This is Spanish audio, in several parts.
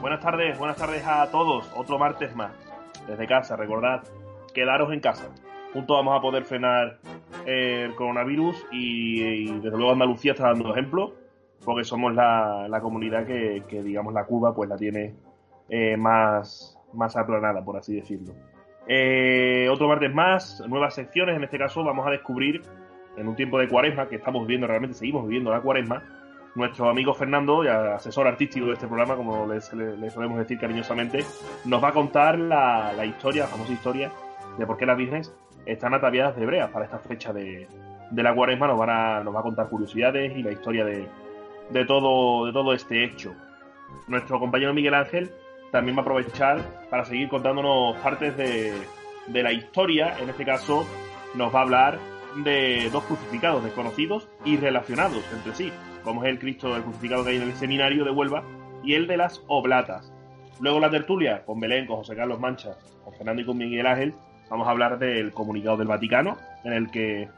Buenas tardes, buenas tardes a todos. Otro martes más. Desde casa, recordad, quedaros en casa. Juntos vamos a poder frenar el coronavirus y, desde luego Andalucía está dando ejemplo porque somos la, comunidad que, digamos, la Cuba pues la tiene eh, más, más aplanada, por así decirlo. Eh, otro martes más, nuevas secciones. En este caso vamos a descubrir, en un tiempo de cuaresma, que estamos viviendo, realmente seguimos viviendo la cuaresma, nuestro amigo Fernando, asesor artístico de este programa, como le solemos decir cariñosamente, nos va a contar la, historia, la famosa historia de por qué las vírgenes están ataviadas de hebreas para esta fecha de, la cuaresma. Nos, van a, nos va a contar curiosidades y la historia de, de, todo, de todo este hecho. Nuestro compañero Miguel Ángel también va a aprovechar para seguir contándonos partes de, de la historia. En este caso, nos va a hablar de dos crucificados desconocidos y relacionados entre sí, como es el Cristo del crucificado que hay en el seminario de Huelva y el de las Oblatas. Luego la tertulia con Belén, con José Carlos Mancha, con Fernando y con Miguel Ángel, vamos a hablar del comunicado del Vaticano, en el que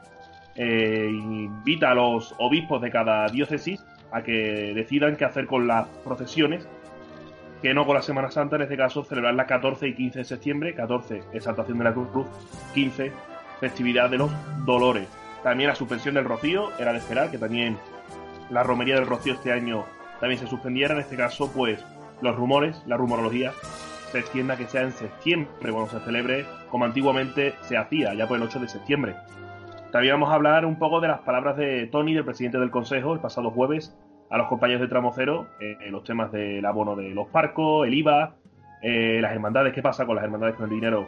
eh, invita a los obispos de cada diócesis a que decidan qué hacer con las procesiones que no con la Semana Santa, en este caso celebrar la 14 y 15 de septiembre, 14 exaltación de la Cruz, 15 festividad de los dolores. También la suspensión del rocío, era de esperar que también la romería del rocío este año también se suspendiera, en este caso pues los rumores, la rumorología se extienda que sea en septiembre cuando se celebre como antiguamente se hacía, ya por el 8 de septiembre. También vamos a hablar un poco de las palabras de Tony, del presidente del Consejo, el pasado jueves, a los compañeros de Tramo Cero eh, los temas del abono de los parcos, el IVA, eh, las hermandades, qué pasa con las hermandades con el dinero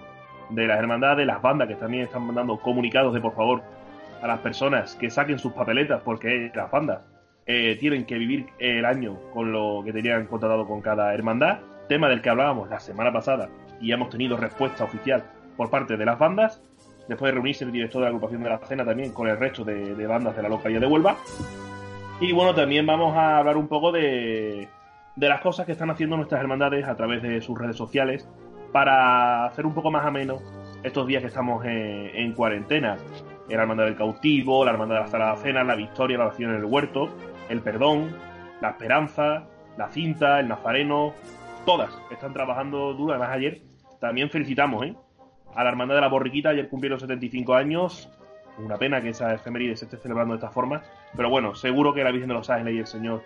de las hermandades, las bandas que también están mandando comunicados de por favor a las personas que saquen sus papeletas porque las bandas eh, tienen que vivir el año con lo que tenían contratado con cada hermandad, tema del que hablábamos la semana pasada y hemos tenido respuesta oficial por parte de las bandas, después de reunirse el director de la agrupación de la cena también con el resto de, bandas de la localidad de Huelva. Y bueno, también vamos a hablar un poco de, de las cosas que están haciendo nuestras hermandades a través de sus redes sociales para hacer un poco más ameno estos días que estamos en, cuarentena. La Hermandad del Cautivo, la Hermandad de la Sala de Cena, la Victoria, la Oración en el Huerto, el Perdón, la Esperanza, la Cinta, el Nazareno, todas están trabajando duro. Además, ayer también felicitamos ¿eh? a la Hermandad de la Borriquita, ayer cumplieron 75 años, una pena que esa efeméride se esté celebrando de esta forma. Pero bueno, seguro que la Virgen de los Ángeles y el Señor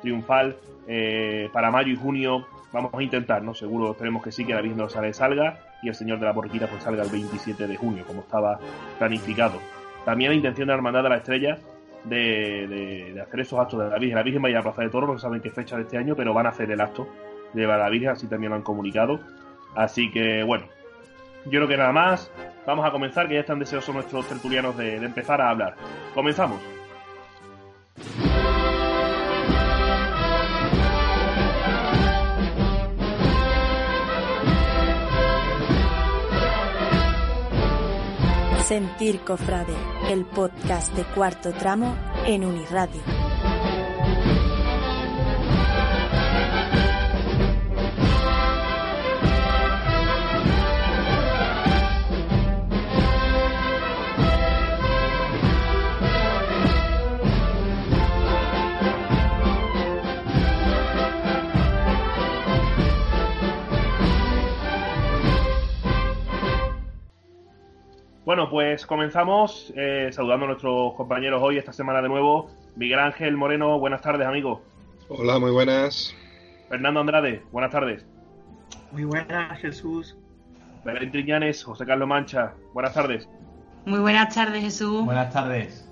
Triunfal eh, para mayo y junio vamos a intentar, ¿no? Seguro, esperemos que sí, que la Virgen de los salga y el Señor de la Borriquita pues salga el 27 de junio, como estaba planificado. También la intención de la Hermandad de la Estrella de, hacer esos actos de la Virgen. La Virgen va a ir a la Plaza de Toro, no saben qué fecha de este año, pero van a hacer el acto de la Virgen, así también lo han comunicado. Así que, bueno, yo creo que nada más. Vamos a comenzar, que ya están deseosos nuestros tertulianos de, empezar a hablar. Comenzamos. Sentir Cofrade, el podcast de cuarto tramo en Uniradio. Bueno, pues comenzamos eh, saludando a nuestros compañeros hoy, esta semana de nuevo. Miguel Ángel Moreno, buenas tardes, amigo. Hola, muy buenas. Fernando Andrade, buenas tardes. Muy buenas, Jesús. Belén Triñanes, José Carlos Mancha, buenas tardes. Muy buenas tardes, Jesús. Buenas tardes.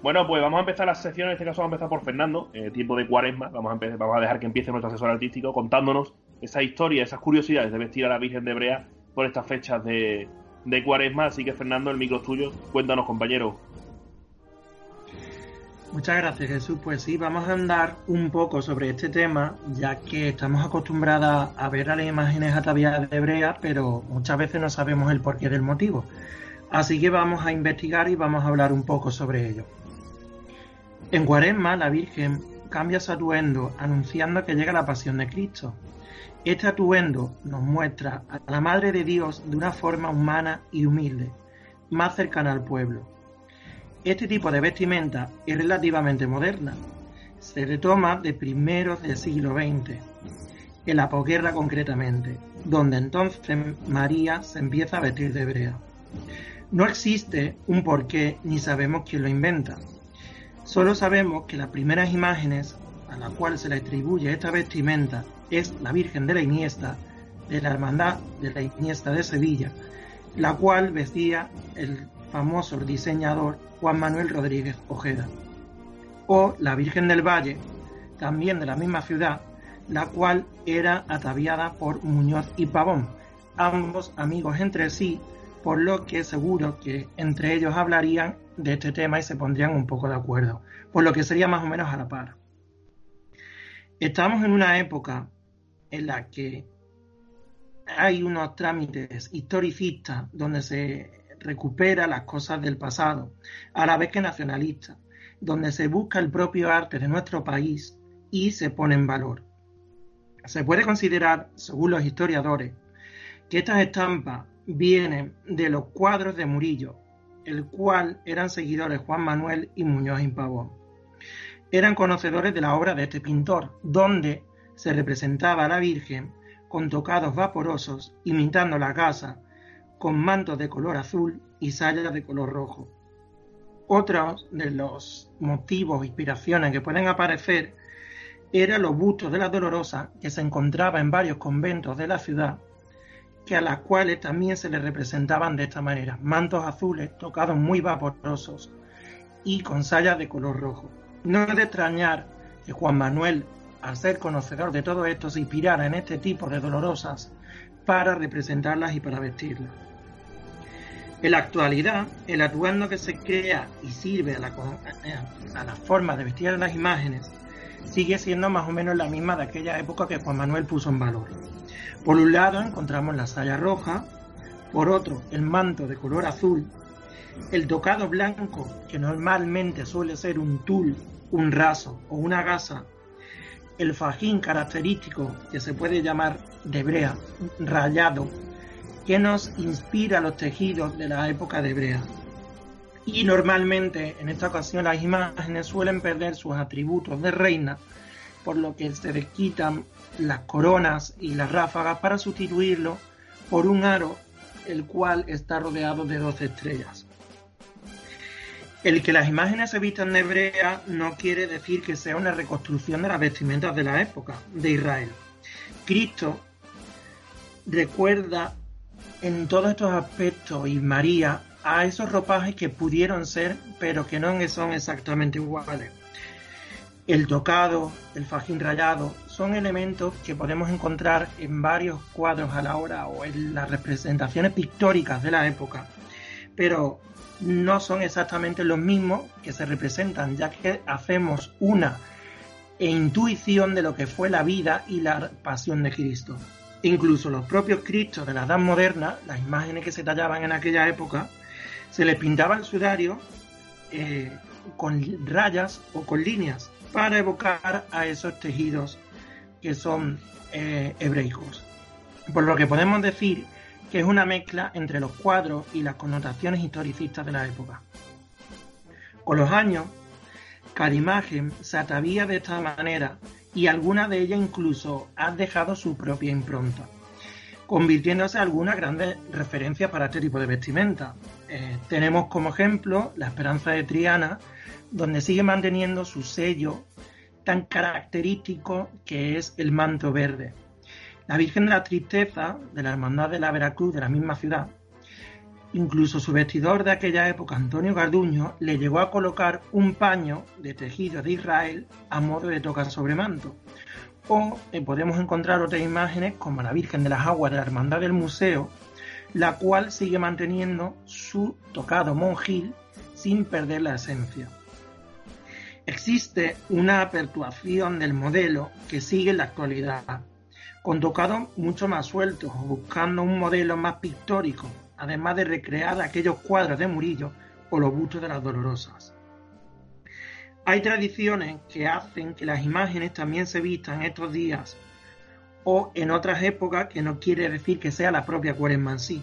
Bueno, pues vamos a empezar la sección, en este caso vamos a empezar por Fernando, eh, tiempo de cuaresma, vamos a, empezar, vamos a dejar que empiece nuestro asesor artístico contándonos esa historia, esas curiosidades de vestir a la Virgen de Brea por estas fechas de, de Cuaresma. Así que, Fernando, el micro es tuyo. Cuéntanos, compañero. Muchas gracias, Jesús. Pues sí, vamos a andar un poco sobre este tema, ya que estamos acostumbrados a ver a las imágenes ataviadas de hebrea, pero muchas veces no sabemos el porqué del motivo. Así que vamos a investigar y vamos a hablar un poco sobre ello. En Cuaresma, la Virgen cambia su atuendo anunciando que llega la pasión de Cristo. Este atuendo nos muestra a la Madre de Dios de una forma humana y humilde, más cercana al pueblo. este tipo de vestimenta es relativamente moderna. Se retoma de primeros del siglo XX, en la posguerra concretamente, donde entonces María se empieza a vestir de hebrea. No existe un porqué ni sabemos quién lo inventa. Solo sabemos que las primeras imágenes a la cual se le atribuye esta vestimenta es la Virgen de la Iniesta, de la Hermandad de la Iniesta de Sevilla, la cual vestía el famoso diseñador Juan Manuel Rodríguez Ojeda. O la Virgen del Valle, también de la misma ciudad, la cual era ataviada por Muñoz y Pavón, ambos amigos entre sí, por lo que seguro que entre ellos hablarían de este tema y se pondrían un poco de acuerdo, por lo que sería más o menos a la par. Estamos en una época en la que hay unos trámites historicistas donde se recupera las cosas del pasado, a la vez que nacionalistas, donde se busca el propio arte de nuestro país y se pone en valor. Se puede considerar, según los historiadores, que estas estampas vienen de los cuadros de Murillo, el cual eran seguidores Juan Manuel y Muñoz y. Eran conocedores de la obra de este pintor, donde se representaba a la Virgen con tocados vaporosos, imitando la casa, con mantos de color azul y sayas de color rojo. Otros de los motivos inspiraciones que pueden aparecer eran los bustos de la Dolorosa que se encontraba en varios conventos de la ciudad, que a las cuales también se les representaban de esta manera, mantos azules tocados muy vaporosos y con sayas de color rojo. No es de extrañar que Juan Manuel, al ser conocedor de todo esto, se inspirara en este tipo de dolorosas para representarlas y para vestirlas. En la actualidad, el atuendo que se crea y sirve a la, a la forma de vestir las imágenes sigue siendo más o menos la misma de aquella época que Juan Manuel puso en valor. Por un lado encontramos la saya roja, por otro el manto de color azul, el tocado blanco, que normalmente suele ser un tul, un raso o una gasa, el fajín característico, que se puede llamar de brea, rayado, que nos inspira los tejidos de la época de brea. Y normalmente en esta ocasión las imágenes suelen perder sus atributos de reina, por lo que se les quitan las coronas y las ráfagas para sustituirlo por un aro el cual está rodeado de 12 estrellas. El que las imágenes se vistan de hebrea no quiere decir que sea una reconstrucción de las vestimentas de la época de Israel. Cristo recuerda en todos estos aspectos y María a esos ropajes que pudieron ser, pero que no son exactamente iguales. El tocado, el fajín rayado, son elementos que podemos encontrar en varios cuadros a la hora o en las representaciones pictóricas de la época, pero no son exactamente los mismos que se representan, ya que hacemos una intuición de lo que fue la vida y la pasión de Cristo. Incluso los propios Cristos de la Edad Moderna, las imágenes que se tallaban en aquella época, se les pintaba el sudario eh, con rayas o con líneas para evocar a esos tejidos que son eh, hebreicos. Por lo que podemos decir que es una mezcla entre los cuadros y las connotaciones historicistas de la época. Con los años, cada imagen se atavía de esta manera y alguna de ellas incluso ha dejado su propia impronta, convirtiéndose en algunas grandes referencias para este tipo de vestimenta. Eh, tenemos como ejemplo la Esperanza de Triana, donde sigue manteniendo su sello tan característico que es el manto verde. La Virgen de la Tristeza, de la Hermandad de la Veracruz, de la misma ciudad, incluso su vestidor de aquella época, Antonio Garduño, le llegó a colocar un paño de tejido de Israel a modo de tocar sobre manto. O eh, podemos encontrar otras imágenes como la Virgen de las Aguas de la Hermandad del Museo, la cual sigue manteniendo su tocado monjil sin perder la esencia. Existe una apertuación del modelo que sigue en la actualidad, con tocados mucho más sueltos, buscando un modelo más pictórico, además de recrear aquellos cuadros de Murillo o los bustos de las Dolorosas. Hay tradiciones que hacen que las imágenes también se vistan estos días o en otras épocas que no quiere decir que sea la propia cuaresma en sí.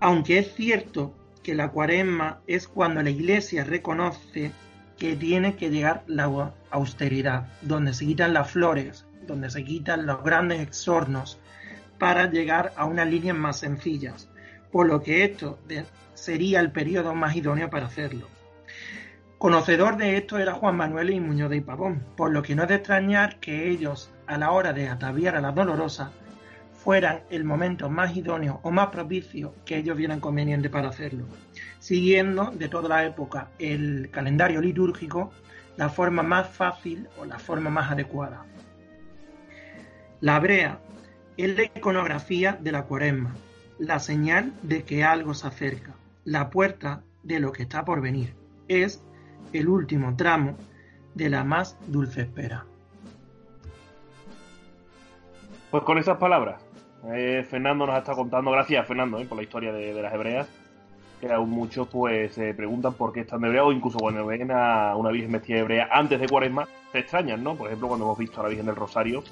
Aunque es cierto que la cuaresma es cuando la iglesia reconoce que tiene que llegar la austeridad, donde se quitan las flores, donde se quitan los grandes exornos para llegar a unas líneas más sencillas, por lo que esto sería el periodo más idóneo para hacerlo. Conocedor de esto era Juan Manuel y Muñoz de Pavón, por lo que no es de extrañar que ellos, a la hora de ataviar a la dolorosa, fueran el momento más idóneo o más propicio que ellos vieran conveniente para hacerlo, siguiendo de toda la época el calendario litúrgico, la forma más fácil o la forma más adecuada. La brea es la iconografía de la cuaresma, la señal de que algo se acerca, la puerta de lo que está por venir. Es el último tramo de la más dulce espera. Pues con esas palabras, eh, Fernando nos está contando, gracias Fernando eh, por la historia de, las hebreas, que aún muchos pues se preguntan por qué están de hebrea o incluso cuando ven a una Virgen vestida hebrea antes de Cuaresma, se extrañan, ¿no? Por ejemplo, cuando hemos visto a la Virgen del Rosario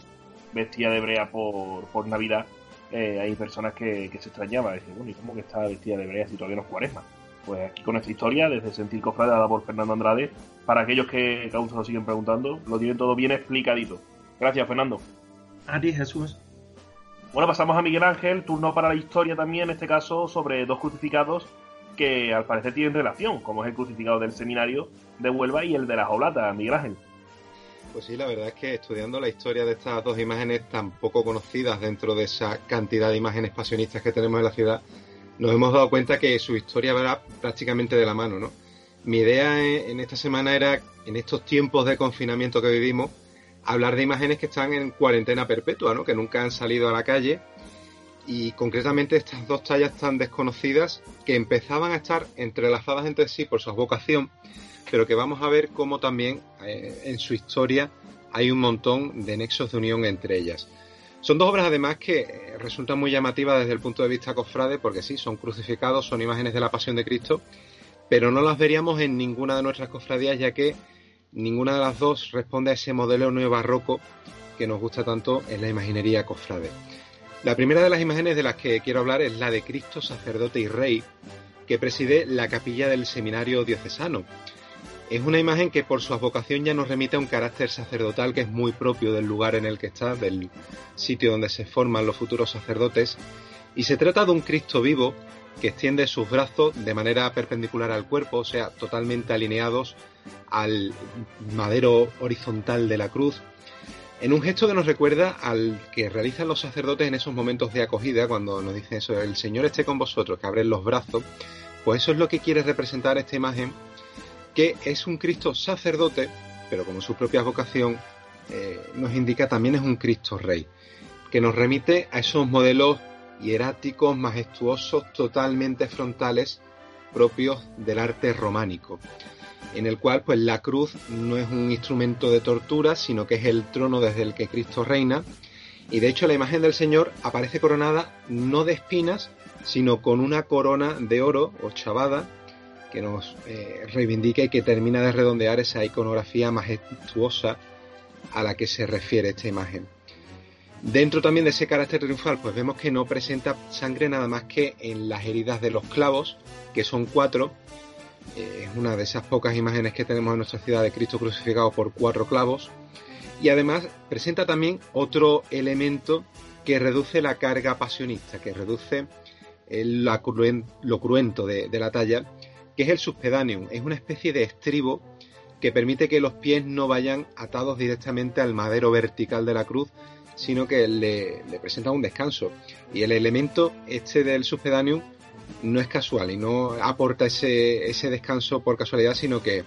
vestida de hebrea por, por Navidad, eh, hay personas que, se extrañaban, dicen, bueno, ¿y cómo que está vestida de hebrea si todavía no es Cuaresma? Pues aquí con esta historia, desde Sentir Cofrade, dada por Fernando Andrade, para aquellos que, que aún se lo siguen preguntando, lo tienen todo bien explicadito. Gracias, Fernando. A ti, Jesús. Bueno, pasamos a Miguel Ángel, turno para la historia también, en este caso sobre dos crucificados que al parecer tienen relación, como es el crucificado del seminario de Huelva y el de las Oblatas, Miguel Ángel. Pues sí, la verdad es que estudiando la historia de estas dos imágenes tan poco conocidas dentro de esa cantidad de imágenes pasionistas que tenemos en la ciudad, nos hemos dado cuenta que su historia va prácticamente de la mano, ¿no? Mi idea en esta semana era, en estos tiempos de confinamiento que vivimos, hablar de imágenes que están en cuarentena perpetua, ¿no? que nunca han salido a la calle. Y concretamente estas dos tallas tan desconocidas que empezaban a estar entrelazadas entre sí por su vocación, pero que vamos a ver cómo también eh, en su historia hay un montón de nexos de unión entre ellas. Son dos obras además que eh, resultan muy llamativas desde el punto de vista cofrade, porque sí, son crucificados, son imágenes de la pasión de Cristo, pero no las veríamos en ninguna de nuestras cofradías, ya que Ninguna de las dos responde a ese modelo barroco que nos gusta tanto en la imaginería cofrade. La primera de las imágenes de las que quiero hablar es la de Cristo sacerdote y rey, que preside la capilla del seminario diocesano. Es una imagen que por su vocación ya nos remite a un carácter sacerdotal que es muy propio del lugar en el que está, del sitio donde se forman los futuros sacerdotes, y se trata de un Cristo vivo que extiende sus brazos de manera perpendicular al cuerpo, o sea, totalmente alineados al madero horizontal de la cruz, en un gesto que nos recuerda al que realizan los sacerdotes en esos momentos de acogida, cuando nos dicen eso, el Señor esté con vosotros, que abren los brazos, pues eso es lo que quiere representar esta imagen, que es un Cristo sacerdote, pero como su propia vocación eh, nos indica, también es un Cristo rey, que nos remite a esos modelos hieráticos, majestuosos, totalmente frontales, propios del arte románico en el cual pues la cruz no es un instrumento de tortura, sino que es el trono desde el que Cristo reina. Y de hecho la imagen del Señor aparece coronada no de espinas, sino con una corona de oro o chavada que nos eh, reivindica y que termina de redondear esa iconografía majestuosa a la que se refiere esta imagen. Dentro también de ese carácter triunfal, pues vemos que no presenta sangre nada más que en las heridas de los clavos, que son cuatro, es una de esas pocas imágenes que tenemos en nuestra ciudad de Cristo crucificado por cuatro clavos. Y además presenta también otro elemento que reduce la carga pasionista, que reduce lo cruento de la talla, que es el subpedaneum. Es una especie de estribo que permite que los pies no vayan atados directamente al madero vertical de la cruz, sino que le, le, presenta un descanso. Y el elemento este del subpedaneum no es casual y no aporta ese, ese descanso por casualidad, sino que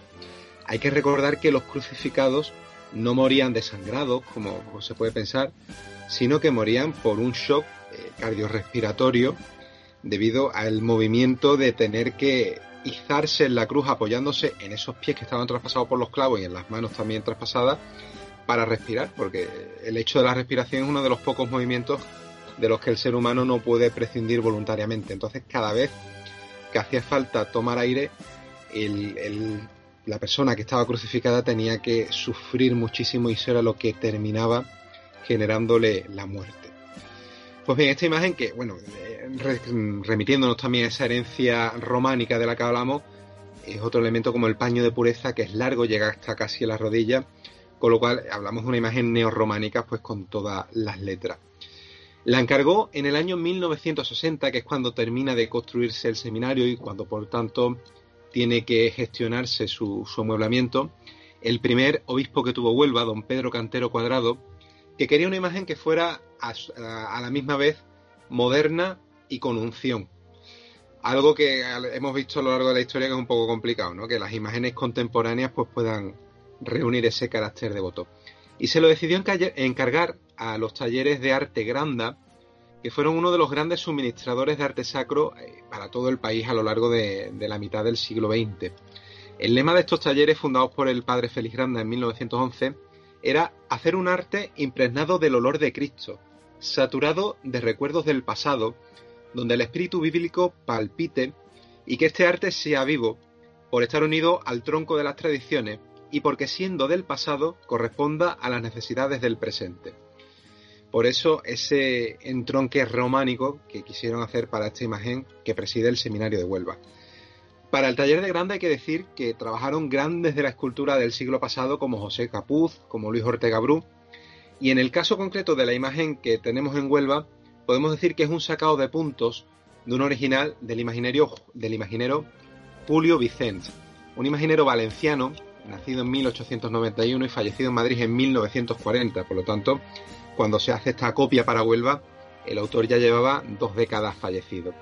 hay que recordar que los crucificados no morían desangrados, como se puede pensar, sino que morían por un shock eh, cardiorrespiratorio debido al movimiento de tener que izarse en la cruz apoyándose en esos pies que estaban traspasados por los clavos y en las manos también traspasadas para respirar, porque el hecho de la respiración es uno de los pocos movimientos de los que el ser humano no puede prescindir voluntariamente. Entonces, cada vez que hacía falta tomar aire, la persona que estaba crucificada tenía que sufrir muchísimo y eso era lo que terminaba generándole la muerte. Pues bien, esta imagen que, bueno, remitiéndonos también a esa herencia románica de la que hablamos, es otro elemento como el paño de pureza que es largo, llega hasta casi a la rodilla, con lo cual hablamos de una imagen neorrománica pues con todas las letras. La encargó en el año 1960, que es cuando termina de construirse el seminario y cuando por tanto tiene que gestionarse su, amueblamiento, el primer obispo que tuvo Huelva, don Pedro Cantero Cuadrado, que quería una imagen que fuera a, la misma vez moderna y con unción. Algo que hemos visto a lo largo de la historia que es un poco complicado, ¿no? Que las imágenes contemporáneas pues puedan reunir ese carácter devoto. Y se lo decidió encargar a los talleres de arte Granda, que fueron uno de los grandes suministradores de arte sacro eh, para todo el país a lo largo de, la mitad del siglo XX. El lema de estos talleres, fundados por el padre Félix Granda en 1911, era hacer un arte impregnado del olor de Cristo, saturado de recuerdos del pasado, donde el espíritu bíblico palpite y que este arte sea vivo, por estar unido al tronco de las tradiciones y porque siendo del pasado corresponda a las necesidades del presente. Por eso ese entronque románico que quisieron hacer para esta imagen que preside el Seminario de Huelva. Para el taller de Grande hay que decir que trabajaron grandes de la escultura del siglo pasado como José Capuz, como Luis Ortega Bru, y en el caso concreto de la imagen que tenemos en Huelva, podemos decir que es un sacado de puntos de un original del imaginero, del imaginero Julio Vicente, un imaginero valenciano nacido en 1891 y fallecido en Madrid en 1940. Por lo tanto, cuando se hace esta copia para Huelva, el autor ya llevaba dos décadas fallecido.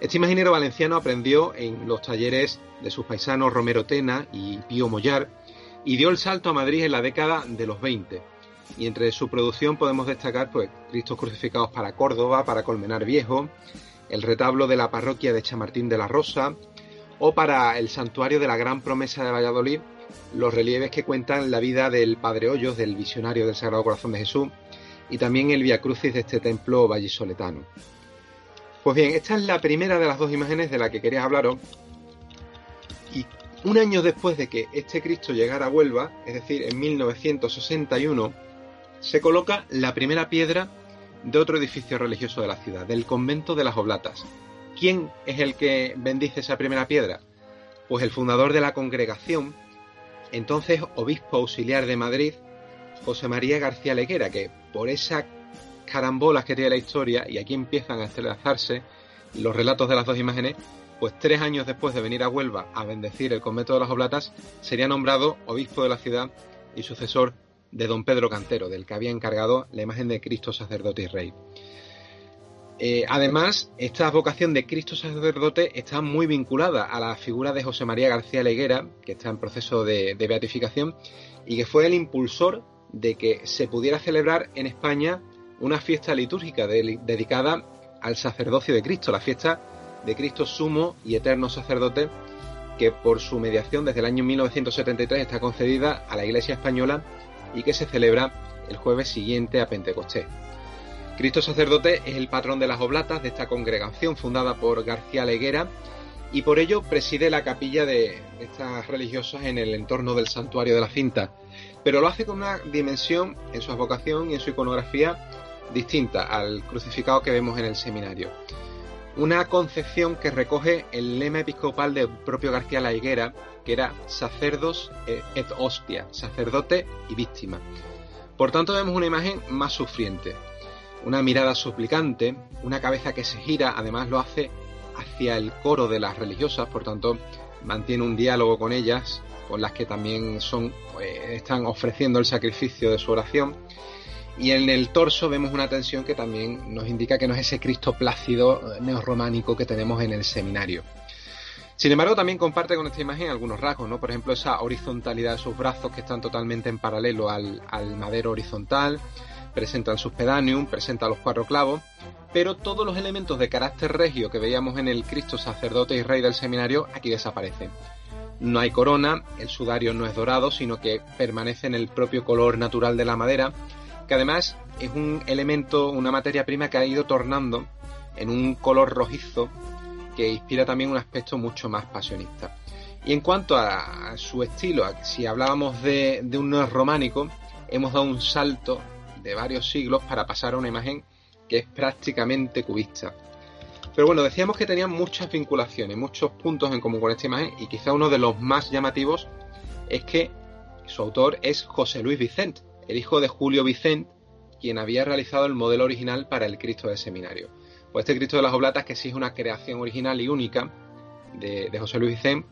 Este imaginero valenciano aprendió en los talleres de sus paisanos Romero Tena y Pío Mollar y dio el salto a Madrid en la década de los 20. Y entre su producción podemos destacar pues Cristos crucificados para Córdoba, para Colmenar Viejo, el retablo de la parroquia de Chamartín de la Rosa o para el santuario de la Gran Promesa de Valladolid los relieves que cuentan la vida del Padre Hoyos, del visionario del Sagrado Corazón de Jesús, y también el Via Crucis de este templo vallisoletano. Pues bien, esta es la primera de las dos imágenes de la que quería hablaros. Y un año después de que este Cristo llegara a Huelva, es decir, en 1961, se coloca la primera piedra de otro edificio religioso de la ciudad, del convento de las Oblatas. ¿Quién es el que bendice esa primera piedra? Pues el fundador de la congregación, entonces obispo auxiliar de Madrid, José María García Leguera, que por esas carambolas que tiene la historia, y aquí empiezan a entrelazarse los relatos de las dos imágenes, pues tres años después de venir a Huelva a bendecir el convento de las Oblatas, sería nombrado obispo de la ciudad y sucesor de don Pedro Cantero, del que había encargado la imagen de Cristo sacerdote y rey. Eh, además, esta vocación de Cristo sacerdote está muy vinculada a la figura de José María García Leguera, que está en proceso de, beatificación, y que fue el impulsor de que se pudiera celebrar en España una fiesta litúrgica dedicada al sacerdocio de Cristo, la fiesta de Cristo sumo y eterno sacerdote, que por su mediación desde el año 1973 está concedida a la Iglesia española y que se celebra el jueves siguiente a Pentecostés. Cristo sacerdote es el patrón de las oblatas de esta congregación fundada por García Leguera y por ello preside la capilla de estas religiosas en el entorno del santuario de la cinta, pero lo hace con una dimensión en su advocación y en su iconografía distinta al crucificado que vemos en el seminario. Una concepción que recoge el lema episcopal del propio García La Higuera, que era sacerdos et hostia, sacerdote y víctima. Por tanto, vemos una imagen más sufriente, una mirada suplicante, una cabeza que se gira, además lo hace hacia el coro de las religiosas, por tanto mantiene un diálogo con ellas, con las que también son, pues, están ofreciendo el sacrificio de su oración. Y en el torso vemos una tensión que también nos indica que no es ese Cristo plácido eh, neorrománico que tenemos en el seminario. Sin embargo, también comparte con esta imagen algunos rasgos, ¿no? Por ejemplo, esa horizontalidad de sus brazos que están totalmente en paralelo al, al madero horizontal, presenta el subpedaneum, presenta los cuatro clavos, pero todos los elementos de carácter regio que veíamos en el Cristo sacerdote y rey del seminario aquí desaparecen. No hay corona, el sudario no es dorado, sino que permanece en el propio color natural de la madera, que además es un elemento, una materia prima que ha ido tornando en un color rojizo que inspira también un aspecto mucho más pasionista. Y en cuanto a, su estilo, si hablábamos de, de un románico, hemos dado un salto de varios siglos para pasar a una imagen que es prácticamente cubista. Pero bueno, decíamos que tenían muchas vinculaciones, muchos puntos en común con esta imagen y quizá uno de los más llamativos es que su autor es José Luis Vicente, el hijo de Julio Vicente, quien había realizado el modelo original para el Cristo del Seminario. Pues este Cristo de las Oblatas, que sí es una creación original y única de, José Luis Vicente,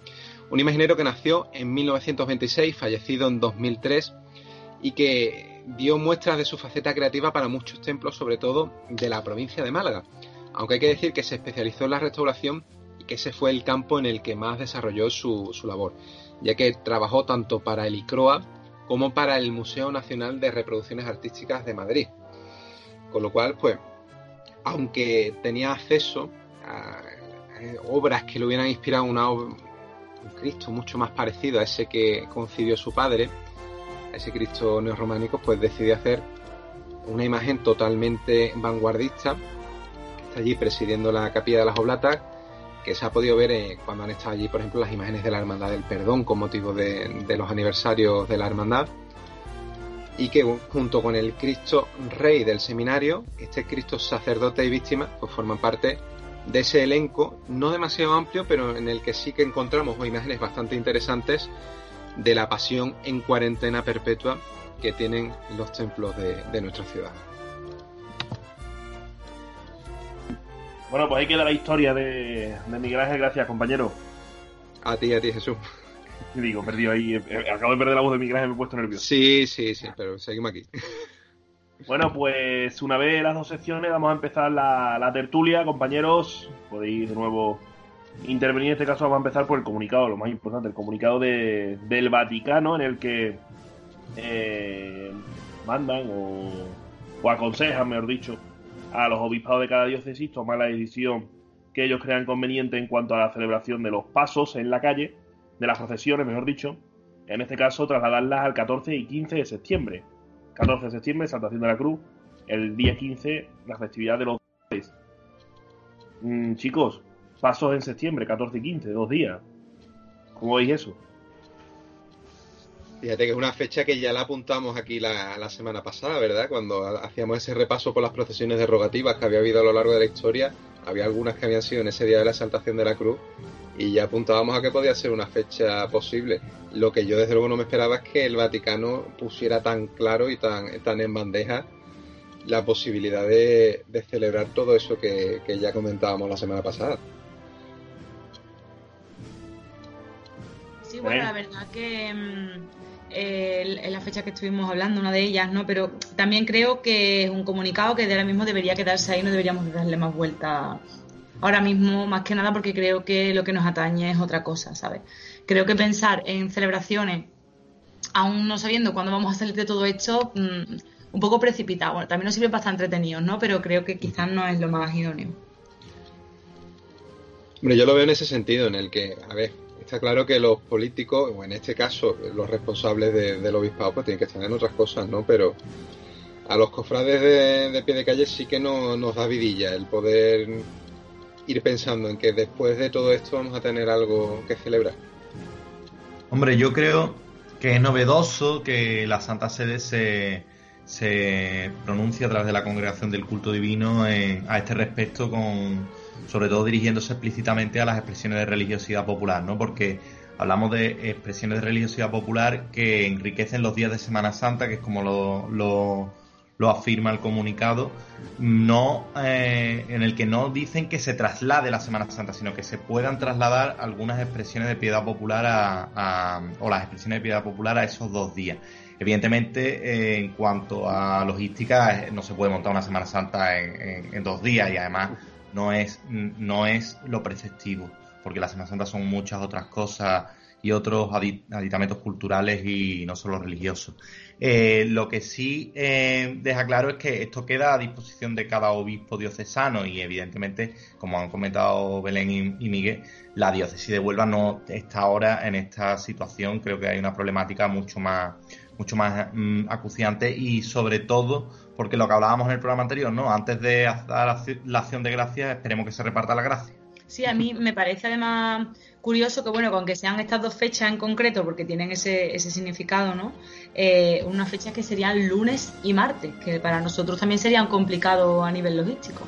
un imaginero que nació en 1926, fallecido en 2003 y que dio muestras de su faceta creativa para muchos templos, sobre todo de la provincia de Málaga aunque hay que decir que se especializó en la restauración y que ese fue el campo en el que más desarrolló su, labor, ya que trabajó tanto para el ICROA como para el Museo Nacional de Reproducciones Artísticas de Madrid. Con lo cual, pues, aunque tenía acceso a, obras que le hubieran inspirado un Cristo mucho más parecido a ese que concibió su padre, a ese Cristo neorrománico, pues decidió hacer una imagen totalmente vanguardista allí presidiendo la capilla de las Oblatas, que se ha podido ver eh, cuando han estado allí, por ejemplo, las imágenes de la Hermandad del Perdón con motivo de, los aniversarios de la Hermandad, y que junto con el Cristo Rey del Seminario, este Cristo sacerdote y víctima, pues forman parte de ese elenco, no demasiado amplio, pero en el que sí que encontramos imágenes bastante interesantes de la pasión en cuarentena perpetua que tienen los templos de nuestra ciudad. Bueno, pues ahí queda la historia de, de Miguel Ángel, gracias compañero. A ti, a ti Jesús. Digo, perdido ahí, eh, eh, acabo de perder la voz de Miguel Ángel, me he puesto nervioso. Sí, sí, sí, pero seguimos aquí. Bueno, pues una vez las dos secciones vamos a empezar la, tertulia, compañeros. Podéis de nuevo intervenir. En este caso vamos a empezar por el comunicado, lo más importante, el comunicado de, del Vaticano en el que eh, mandan o, o aconsejan, mejor dicho, a los obispados de cada diócesis tomar la decisión que ellos crean conveniente en cuanto a la celebración de los pasos en la calle, de las procesiones, mejor dicho, en este caso trasladarlas al 14 y 15 de septiembre. 14 de septiembre, Saltación de la Cruz, el día 15, la festividad de los mm, chicos, pasos en septiembre, 14 y 15, dos días. ¿Cómo veis eso? Fíjate que es una fecha que ya la apuntamos aquí la, semana pasada, ¿verdad? Cuando hacíamos ese repaso por las procesiones derogativas que había habido a lo largo de la historia, había algunas que habían sido en ese día de la exaltación de la cruz y ya apuntábamos a que podía ser una fecha posible. Lo que yo desde luego no me esperaba es que el Vaticano pusiera tan claro y tan, tan en bandeja la posibilidad de, celebrar todo eso que ya comentábamos la semana pasada. Sí, bueno, la verdad que en la fecha que estuvimos hablando, una de ellas, ¿no? Pero también creo que es un comunicado que de ahora mismo debería quedarse ahí, no deberíamos darle más vuelta ahora mismo, más que nada porque creo que lo que nos atañe es otra cosa, ¿sabes? Creo que pensar en celebraciones, aún no sabiendo cuándo vamos a salir de todo esto, mm, un poco precipitado. Bueno, también nos sirve para estar entretenidos, ¿no? Pero creo que quizás no es lo más idóneo. Hombre, yo lo veo en ese sentido, en el que, a ver, está claro que los políticos, o en este caso los responsables del obispado, pues tienen que estar en otras cosas, ¿no? Pero a los cofrades de, pie de calle sí que no, nos da vidilla el poder ir pensando en que después de todo esto vamos a tener algo que celebrar. Hombre, yo creo que es novedoso que la Santa Sede se, se pronuncie a través de la Congregación del Culto Divino a este respecto con sobre todo dirigiéndose explícitamente a las expresiones de religiosidad popular, ¿no? Porque hablamos de expresiones de religiosidad popular que enriquecen los días de Semana Santa, que es como lo, lo, afirma el comunicado, no eh, en el que no dicen que se traslade la Semana Santa, sino que se puedan trasladar algunas expresiones de piedad popular a, o las expresiones de piedad popular a esos dos días. Evidentemente, eh, en cuanto a logística, eh, no se puede montar una Semana Santa en dos días y además no es, no es lo preceptivo, porque la Semana Santa son muchas otras cosas y otros aditamentos culturales y no solo religiosos. Eh, lo que sí eh, deja claro es que esto queda a disposición de cada obispo diocesano y evidentemente, como han comentado Belén y, Miguel, la diócesis de Huelva no está ahora en esta situación. Creo que hay una problemática mucho más, mucho más mm, acuciante y sobre todo porque lo que hablábamos en el programa anterior, ¿no? Antes de hacer la acción de gracias, esperemos que se reparta la gracia. Sí, a mí me parece además curioso que, bueno, aunque sean estas dos fechas en concreto, porque tienen ese, ese significado, ¿no? Eh, unas fechas que serían lunes y martes, que para nosotros también serían complicados a nivel logístico.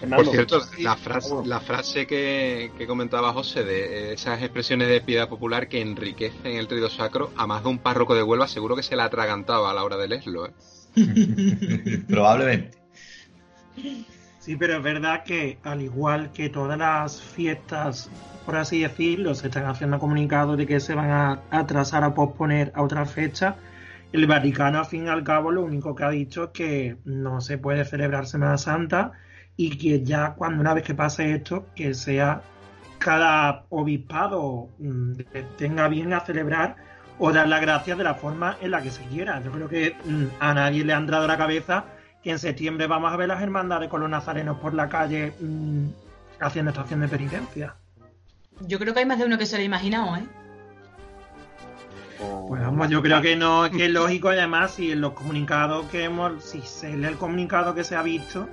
Por cierto, la frase, la frase que, comentaba José de esas expresiones de piedad popular que enriquecen el trido sacro, a más de un párroco de Huelva seguro que se la atragantaba a la hora de leerlo. ¿eh? Probablemente. Sí, pero es verdad que al igual que todas las fiestas, por así decirlo, se están haciendo comunicados de que se van a atrasar a posponer a otra fecha, el Vaticano, al fin y al cabo, lo único que ha dicho es que no se puede celebrar Semana Santa y que ya cuando una vez que pase esto, que sea cada obispado mm, tenga bien a celebrar o dar las gracias de la forma en la que se quiera. Yo creo que mm, a nadie le ha entrado la cabeza que en septiembre vamos a ver las hermandades con los nazarenos por la calle mm, haciendo estación de penitencia. Yo creo que hay más de uno que se lo ha imaginado, ¿eh? Pues vamos, yo creo que no, que es lógico además si en los comunicados que hemos, si se lee el comunicado que se ha visto,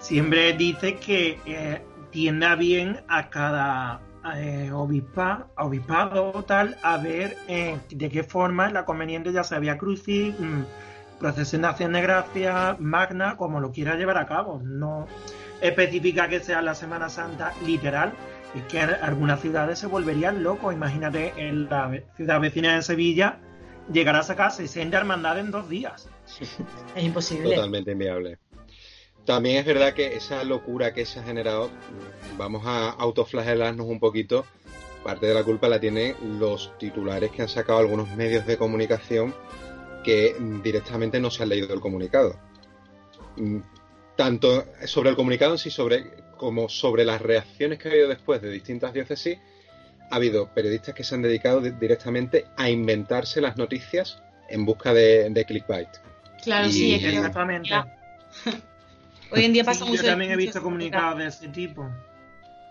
siempre dice que eh, tiende a bien a cada eh, obispa, obispado tal a ver eh, de qué forma es la conveniente ya se había crucis, mmm, procesión de acción de gracia, magna, como lo quiera llevar a cabo. No especifica que sea la Semana Santa literal, y que algunas ciudades se volverían locos. Imagínate en la ciudad vecina de Sevilla llegar a sacar 60 hermandades en dos días. Es imposible. Totalmente inviable. También es verdad que esa locura que se ha generado, vamos a autoflagelarnos un poquito, parte de la culpa la tienen los titulares que han sacado algunos medios de comunicación que directamente no se han leído el comunicado. Mm, tanto sobre el comunicado en sí sobre, como sobre las reacciones que ha habido después de distintas diócesis, ha habido periodistas que se han dedicado directamente a inventarse las noticias en busca de, clickbait. Claro, sí, exactamente. Hoy en día pasa mucho. Yo también he visto comunicados de ese tipo.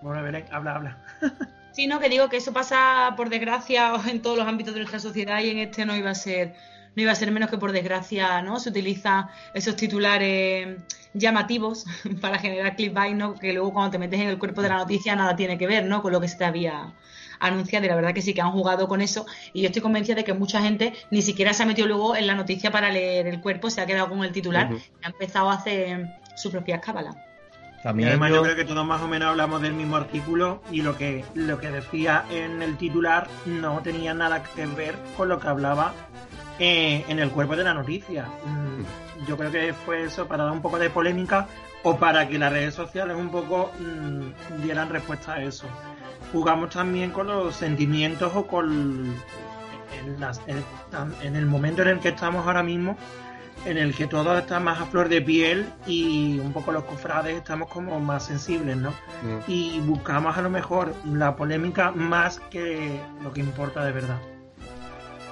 Bueno, Belén, habla, habla. sí, no, que digo que eso pasa, por desgracia, en todos los ámbitos de nuestra sociedad y en este no iba a ser no iba a ser menos que por desgracia, ¿no? Se utilizan esos titulares llamativos para generar clickbait, ¿no? Que luego cuando te metes en el cuerpo de la noticia nada tiene que ver, ¿no? Con lo que se te había anunciado y la verdad que sí que han jugado con eso y yo estoy convencida de que mucha gente ni siquiera se ha metido luego en la noticia para leer el cuerpo, se ha quedado con el titular y ha empezado a hacer su propia cábala. También además yo... creo que todos más o menos hablamos del mismo artículo y lo que lo que decía en el titular no tenía nada que ver con lo que hablaba eh, en el cuerpo de la noticia. Mm, yo creo que fue eso para dar un poco de polémica o para que las redes sociales un poco mm, dieran respuesta a eso. Jugamos también con los sentimientos o con en, el momento en el que estamos ahora mismo, en el que todo está más a flor de piel y un poco los cofrades estamos como más sensibles, ¿no? Mm. Y buscamos a lo mejor la polémica más que lo que importa de verdad.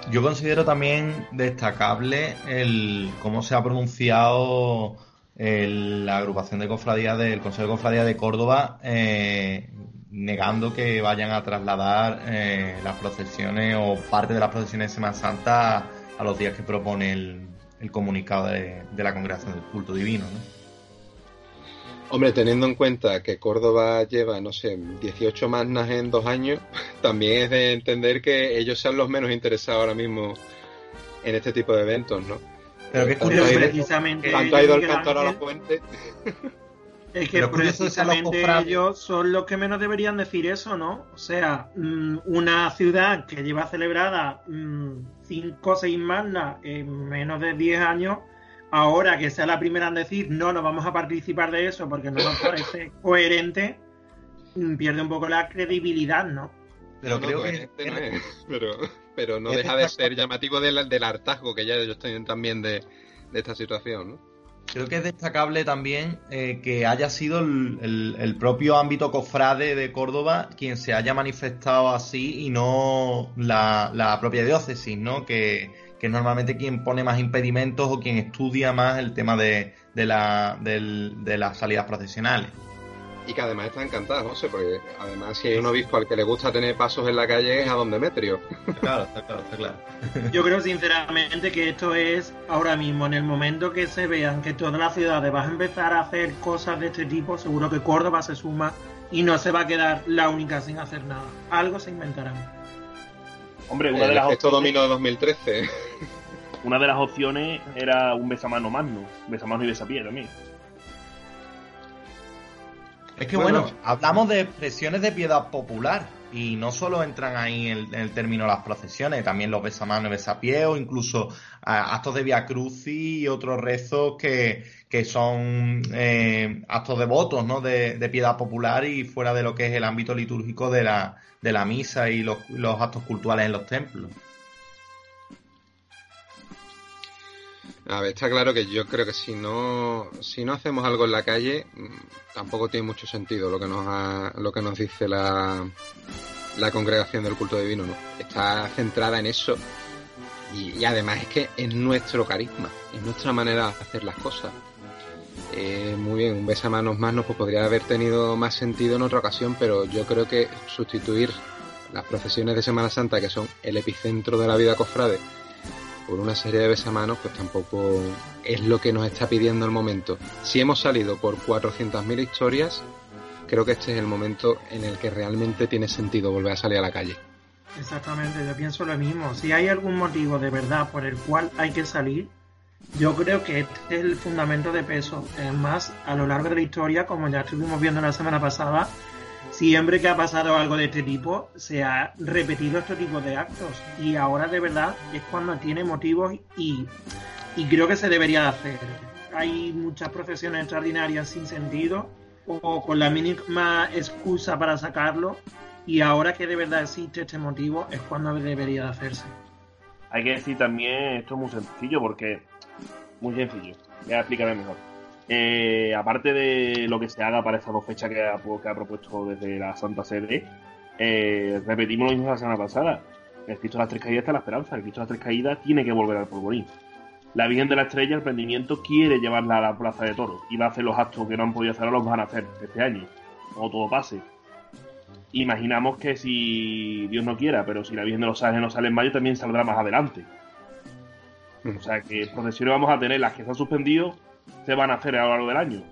Yo considero también destacable el cómo se ha pronunciado la agrupación de cofradías del Consejo de Cofradías de Córdoba eh, negando que vayan a trasladar eh, las procesiones o parte de las procesiones de Semana Santa a los días que propone el, comunicado de, la Congregación del Culto Divino. ¿no? Hombre, teniendo en cuenta que Córdoba lleva, no sé, 18 magnas en dos años, también es de entender que ellos sean los menos interesados ahora mismo en este tipo de eventos, ¿no? Pero que es curioso, precisamente. Tanto ha ido el cantor a la fuente. Es que precisamente ellos son los que menos deberían decir eso, ¿no? O sea, mm, una ciudad que lleva celebrada 5 o 6 magnas en menos de 10 años ahora que sea la primera en decir no, no vamos a participar de eso porque no nos parece coherente, mm, pierde un poco la credibilidad, ¿no? Pero creo que... pero, pero no deja de ser llamativo del, del hartazgo que ya ellos tienen también de, esta situación, ¿no? Creo que es destacable también eh, que haya sido el, propio ámbito cofrade de Córdoba quien se haya manifestado así y no la, la propia diócesis, ¿no? Que, que es normalmente quien pone más impedimentos o quien estudia más el tema de, de, la, de las salidas procesionales. Y que además está encantado, José, porque además si hay un obispo al que le gusta tener pasos en la calle es a don Demetrio. claro, está claro, está claro. Yo creo sinceramente que esto es ahora mismo, en el momento que se vean que todas las ciudades van a empezar a hacer cosas de este tipo, seguro que Córdoba se suma y no se va a quedar la única sin hacer nada. Algo se inventarán. Hombre, una de las opciones, dominó de 2013. Una de las opciones era un besamano magno, besamano y besapié también. Es que bueno, hablamos de expresiones de piedad popular y no solo entran ahí en, el término las procesiones, también los besamanos y besapiés o incluso actos de via crucis y otros rezos que, que son eh, actos devotos ¿no? De, de, piedad popular y fuera de lo que es el ámbito litúrgico de la, de la misa y los, los actos culturales en los templos. A ver, está claro que yo creo que si no, si no hacemos algo en la calle, mm, tampoco tiene mucho sentido lo que nos, lo que nos dice la, la congregación del culto divino, ¿no? Está centrada en eso y, además es que es nuestro carisma, es nuestra manera de hacer las cosas. Eh, muy bien, un besamanos más nos pues, podría haber tenido más sentido en otra ocasión, pero yo creo que sustituir las procesiones de Semana Santa, que son el epicentro de la vida cofrade, por una serie de besamanos, pues tampoco es lo que nos está pidiendo el momento. Si hemos salido por 400.000 historias, creo que este es el momento en el que realmente tiene sentido volver a salir a la calle. Exactamente, yo pienso lo mismo. Si hay algún motivo de verdad por el cual hay que salir, yo creo que este es el fundamento de peso. Es más, a lo largo de la historia, como ya estuvimos viendo la semana pasada, siempre que ha pasado algo de este tipo, se ha repetido este tipo de actos. Y ahora de verdad es cuando tiene motivos y, creo que se debería de hacer. Hay muchas profesiones extraordinarias sin sentido o con la mínima excusa para sacarlo. Y ahora que de verdad existe este motivo es cuando debería de hacerse. Hay que decir también, esto es muy sencillo porque... Muy sencillo. Voy a explicarme mejor eh, aparte de lo que se haga para estas dos fechas que ha, que ha propuesto desde la Santa Sede, eh, repetimos lo mismo la semana pasada. El Cristo de las Tres Caídas está la esperanza. El Cristo de las Tres Caídas tiene que volver al polvorín. La Virgen de la Estrella, el prendimiento, quiere llevarla a la Plaza de Toros y va a hacer los actos que no han podido hacer, los van a hacer este año, o todo pase. Imaginamos que si Dios no quiera, pero si la Virgen de los Ángeles no sale en mayo, también saldrá más adelante. O sea que procesiones vamos a tener las que se han suspendido se van a hacer a lo largo del año.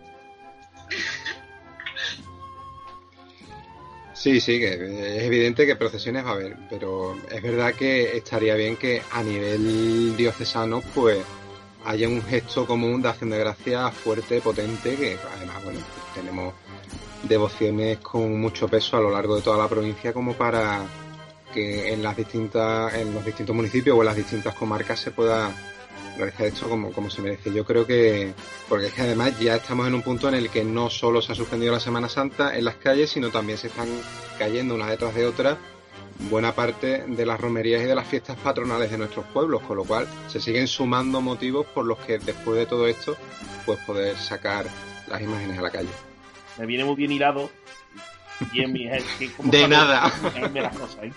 Sí, sí, que es evidente que procesiones va a haber, pero es verdad que estaría bien que a nivel diocesano pues haya un gesto común de acción de gracia fuerte, potente, que además, bueno, tenemos devociones con mucho peso a lo largo de toda la provincia como para que en las distintas en los distintos municipios o en las distintas comarcas se pueda realizar esto como, como se merece. Yo creo que, porque es que además ya estamos en un punto en el que no solo se ha suspendido la Semana Santa en las calles, sino también se están cayendo una detrás de otra buena parte de las romerías y de las fiestas patronales de nuestros pueblos, con lo cual se siguen sumando motivos por los que después de todo esto, pues poder sacar las imágenes a la calle. Me viene muy bien hilado. Bien, mi, de nada. ¿eh?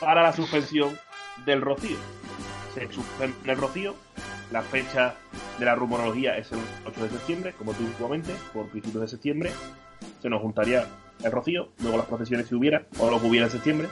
Para la suspensión del rocío se suspende el rocío. La fecha de la rumorología es el 8 de septiembre, como tú últimamente, por principios de septiembre. Se nos juntaría el rocío, luego las procesiones si hubiera, o lo que hubiera en septiembre,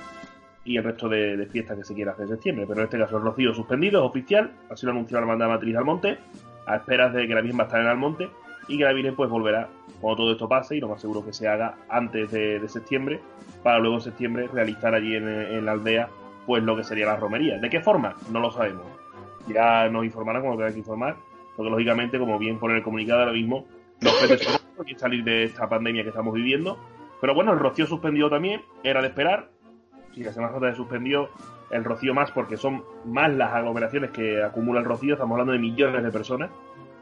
y el resto de, fiestas que se quiera hacer en septiembre. Pero en este caso el rocío suspendido, es oficial, así lo anunció la hermandad matriz al monte, a esperas de que la misma esté en el monte y que la Virgen pues volverá cuando todo esto pase y lo más seguro que se haga antes de, septiembre para luego en septiembre realizar allí en la aldea pues lo que sería la romería. ¿De qué forma? No lo sabemos. Ya nos informarán como tenga que informar, porque lógicamente, como bien pone el comunicado ahora mismo, los son que salir de esta pandemia que estamos viviendo. Pero bueno, el rocío suspendido también, era de esperar. Si la Semana Santa se suspendió, el rocío más, porque son más las aglomeraciones que acumula el rocío, estamos hablando de millones de personas,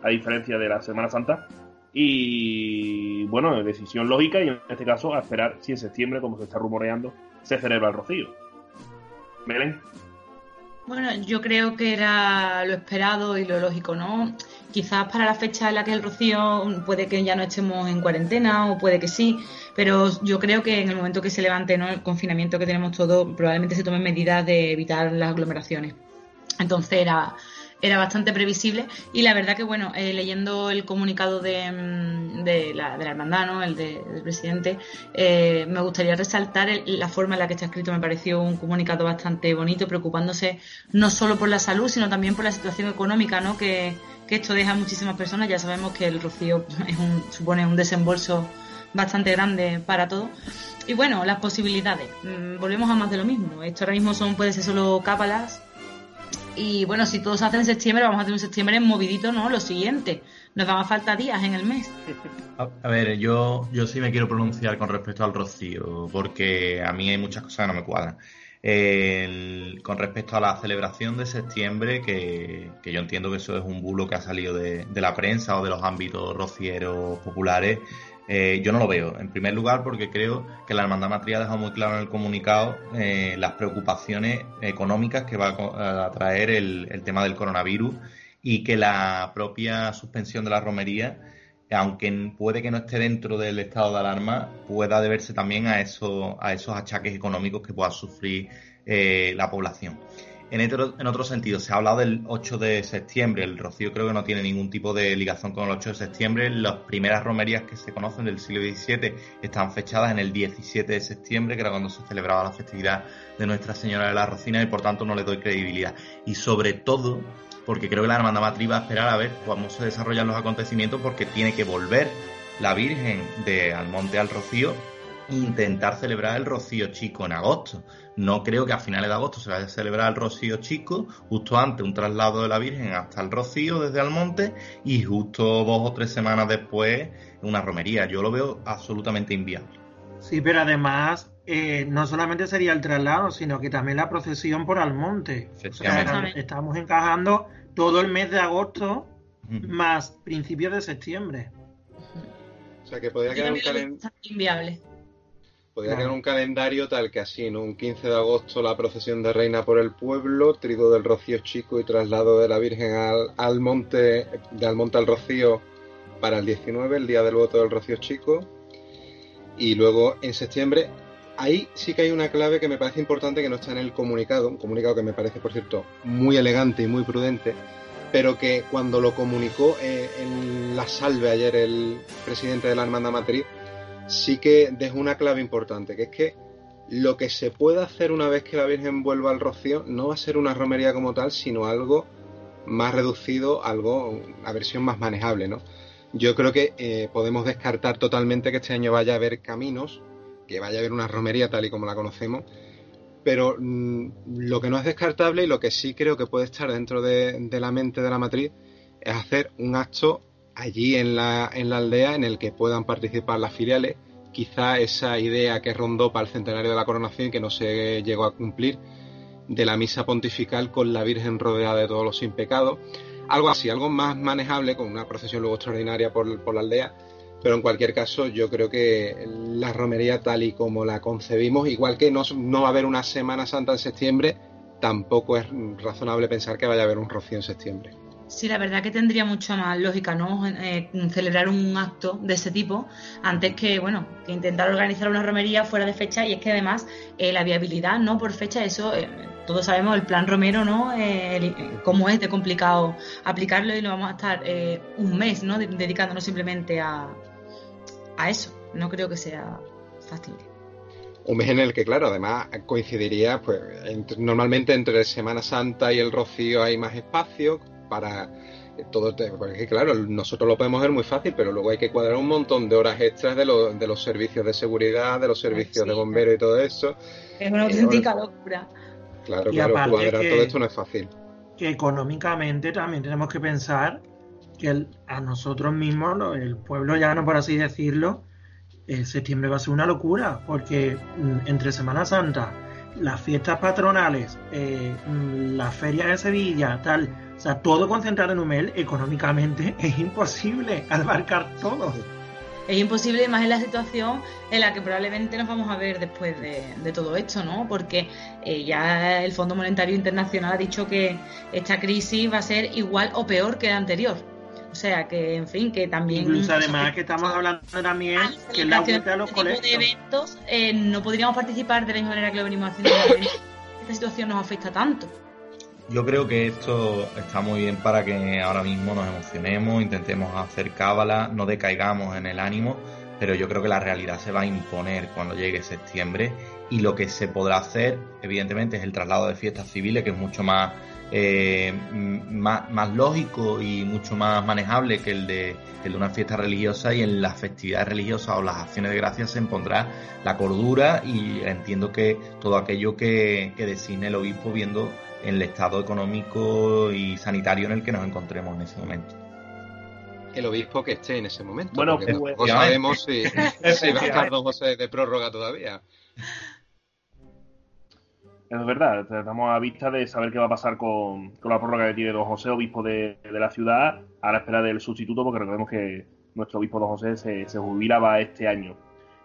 a diferencia de la Semana Santa. Y bueno, decisión lógica y en este caso a esperar si en septiembre, como se está rumoreando, se celebra el rocío. Bueno, yo creo que era lo esperado y lo lógico, ¿no? Quizás para la fecha en la que el rocío puede que ya no estemos en cuarentena o puede que sí, pero yo creo que en el momento que se levante ¿no? el confinamiento que tenemos todos, probablemente se tomen medidas de evitar las aglomeraciones. Entonces era, era bastante previsible y la verdad que bueno eh, leyendo el comunicado de, mm, de, la, de la hermandad ¿no? el del presidente eh, me gustaría resaltar la forma en la que está escrito me pareció un comunicado bastante bonito preocupándose no solo por la salud sino también por la situación económica ¿no? que, que esto deja a muchísimas personas ya sabemos que el rocío es un, supone un desembolso bastante grande para todo y bueno, las posibilidades. Mm, volvemos a más de lo mismo. Esto ahora mismo son, puede ser solo cápalas Y bueno, si todo se hace en septiembre, vamos a tener un septiembre movidito, ¿no? Lo siguiente. Nos van a faltar días en el mes. A, ver, yo, yo sí me quiero pronunciar con respecto al rocío, porque a mí hay muchas cosas que no me cuadran. con respecto a la celebración de septiembre, que, yo entiendo que eso es un bulo que ha salido de, de la prensa o de los ámbitos rocieros populares, eh, yo no lo veo. En primer lugar, porque creo que la Hermandad Matriz ha dejado muy claro en el comunicado eh, las preocupaciones económicas que va a traer el, tema del coronavirus y que la propia suspensión de la romería, aunque puede que no esté dentro del estado de alarma, pueda deberse también a, eso, a esos achaques económicos que pueda sufrir eh, la población. En otro, en otro sentido, se ha hablado del 8 de septiembre. El Rocío creo que no tiene ningún tipo de ligación con el 8 de septiembre. Las primeras romerías que se conocen del siglo XVII están fechadas en el 17 de septiembre, que era cuando se celebraba la festividad de Nuestra Señora de la Rocina, y por tanto no le doy credibilidad. Y sobre todo, porque creo que la Hermandad Matriz va a esperar a ver cómo se desarrollan los acontecimientos, porque tiene que volver la Virgen de Almonte al Rocío intentar celebrar el Rocío Chico en agosto. No creo que a finales de agosto se vaya a celebrar el Rocío Chico, justo antes un traslado de la Virgen hasta el Rocío desde Almonte y justo dos o tres semanas después una romería. Yo lo veo absolutamente inviable. Sí, pero además eh, no solamente sería el traslado, sino que también la procesión por Almonte. estamos encajando todo el mes de agosto más principios de septiembre. O sea que podría quedar un calendario inviable. Podría tener un calendario tal que así, ¿no? Un 15 de agosto la procesión de Reina por el pueblo, trigo del Rocío Chico y traslado de la Virgen al, monte, de al monte al Rocío para el 19, el día del voto del Rocío Chico. Y luego en septiembre, ahí sí que hay una clave que me parece importante que no está en el comunicado, un comunicado que me parece, por cierto, muy elegante y muy prudente, pero que cuando lo comunicó eh, en la salve ayer el presidente de la Hermandad Matriz, sí que dejo una clave importante, que es que lo que se puede hacer una vez que la Virgen vuelva al rocío no va a ser una romería como tal, sino algo más reducido, algo, una versión más manejable, ¿no? Yo creo que eh, podemos descartar totalmente que este año vaya a haber caminos, que vaya a haber una romería tal y como la conocemos, pero mm, lo que no es descartable y lo que sí creo que puede estar dentro de, de la mente de la matriz es hacer un acto allí en la, en la aldea en el que puedan participar las filiales. Quizá esa idea que rondó para el centenario de la coronación que no se llegó a cumplir, de la misa pontifical con la Virgen rodeada de todos los sin pecado. Algo así, algo más manejable, con una procesión luego extraordinaria por, por la aldea. Pero en cualquier caso, yo creo que la romería tal y como la concebimos, igual que no, no va a haber una Semana Santa en septiembre, tampoco es razonable pensar que vaya a haber un rocío en septiembre. Sí, la verdad que tendría mucha más lógica, ¿no? Eh, celebrar un acto de ese tipo antes que, bueno, que intentar organizar una romería fuera de fecha y es que además eh, la viabilidad, ¿no? Por fecha, eso, eh, todos sabemos el plan romero, ¿no? cómo es de complicado aplicarlo y lo vamos a estar un mes, ¿no? Dedicándonos simplemente a, a eso. No creo que sea fácil un mes en el que, claro, además coincidiría, pues, normalmente entre Semana Santa y el Rocío hay más espacio, para todo porque claro, nosotros lo podemos ver muy fácil, pero luego hay que cuadrar un montón de horas extras de, de los servicios de seguridad, de los servicios de bomberos y todo eso. Es una auténtica locura. Claro, claro, cuadrar todo esto no es fácil. Que económicamente también tenemos que pensar que a nosotros mismos, el pueblo llano, por así decirlo, el septiembre va a ser una locura, porque mm, entre Semana Santa, las fiestas patronales, eh, mm, la feria de Sevilla, tal, o sea, todo concentrado en Humel económicamente es imposible abarcar todo. Es imposible, más en la situación en la que probablemente nos vamos a ver después de, todo esto, ¿no? Porque eh, ya el Fondo Monetario Internacional ha dicho que esta crisis va a ser igual o peor que la anterior. O sea que, en fin, que también. Incluso además que estamos hablando también que la vuelta a los este de eventos eh, no podríamos participar de la misma manera que lo venimos haciendo. Esta situación nos afecta tanto yo creo que esto está muy bien para que ahora mismo nos emocionemos, intentemos hacer cábala, no decaigamos en el ánimo, pero yo creo que la realidad se va a imponer cuando llegue septiembre y lo que se podrá hacer, evidentemente, es el traslado de fiestas civiles, que es mucho más, eh, más, lógico y mucho más manejable que el, de, el de una fiesta religiosa y en las festividades religiosas o las acciones de gracia se impondrá la cordura y entiendo que todo aquello que, que designe el obispo viendo en el estado económico y sanitario en el que nos encontremos en ese momento. El obispo que esté en ese momento. Bueno, pues, no, sabemos si, va a estar don José de prórroga todavía. Es verdad, estamos a vista de saber qué va a pasar con, con la prórroga que tiene don José, obispo de, de, la ciudad, a la espera del sustituto, porque recordemos que nuestro obispo don José se, jubilaba este año.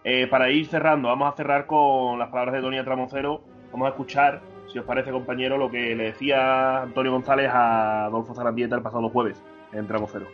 Eh, para ir cerrando, vamos a cerrar con las palabras de Doña Tramocero, vamos a escuchar si os parece, compañero, lo que le decía Antonio González a Adolfo Zarandieta el pasado jueves en Tramo Cero.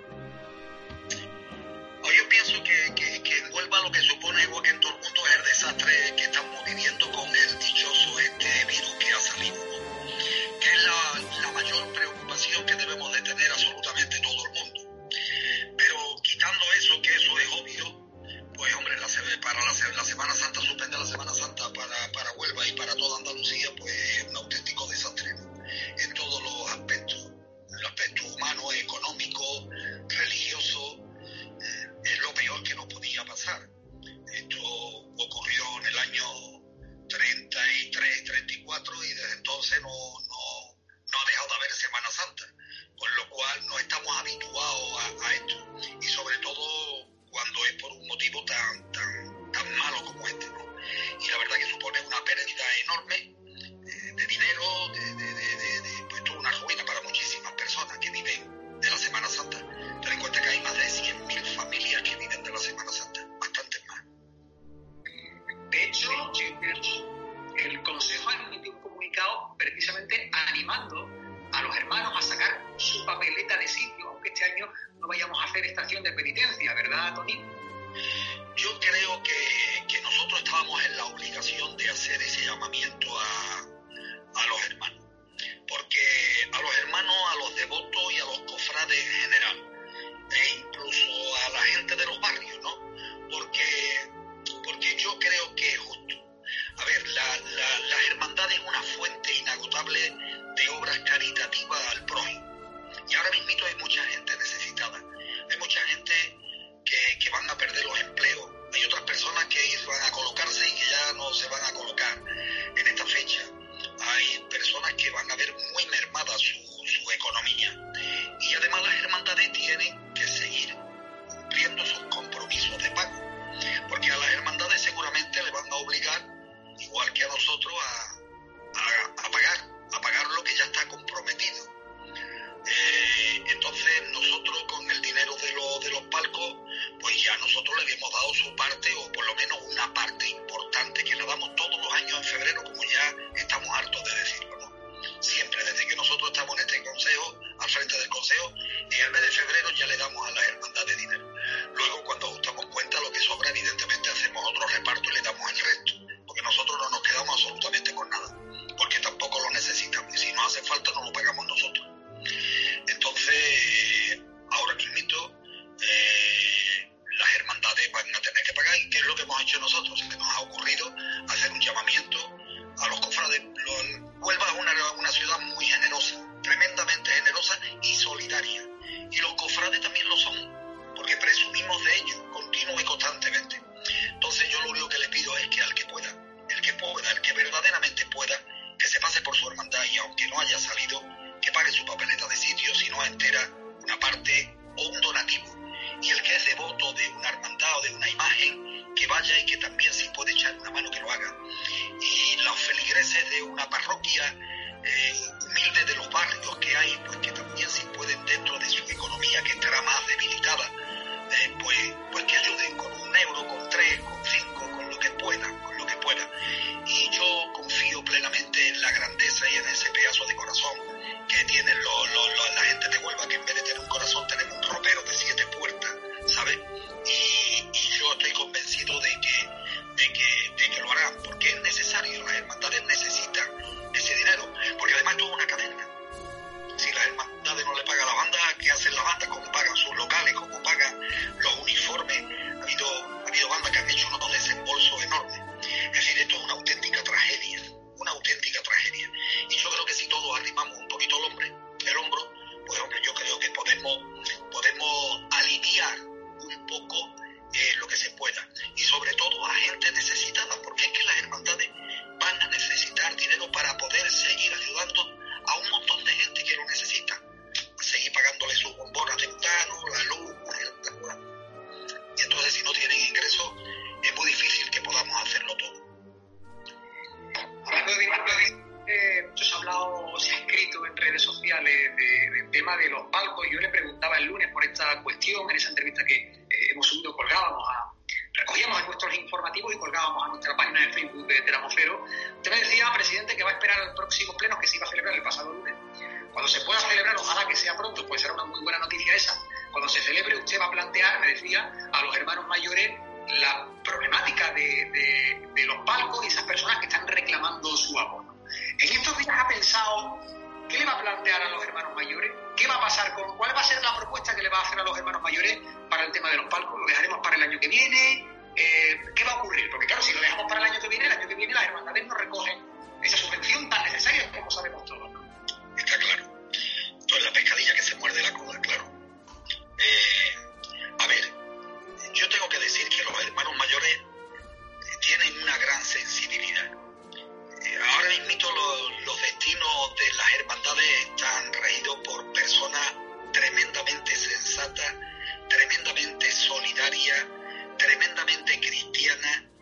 Yeah.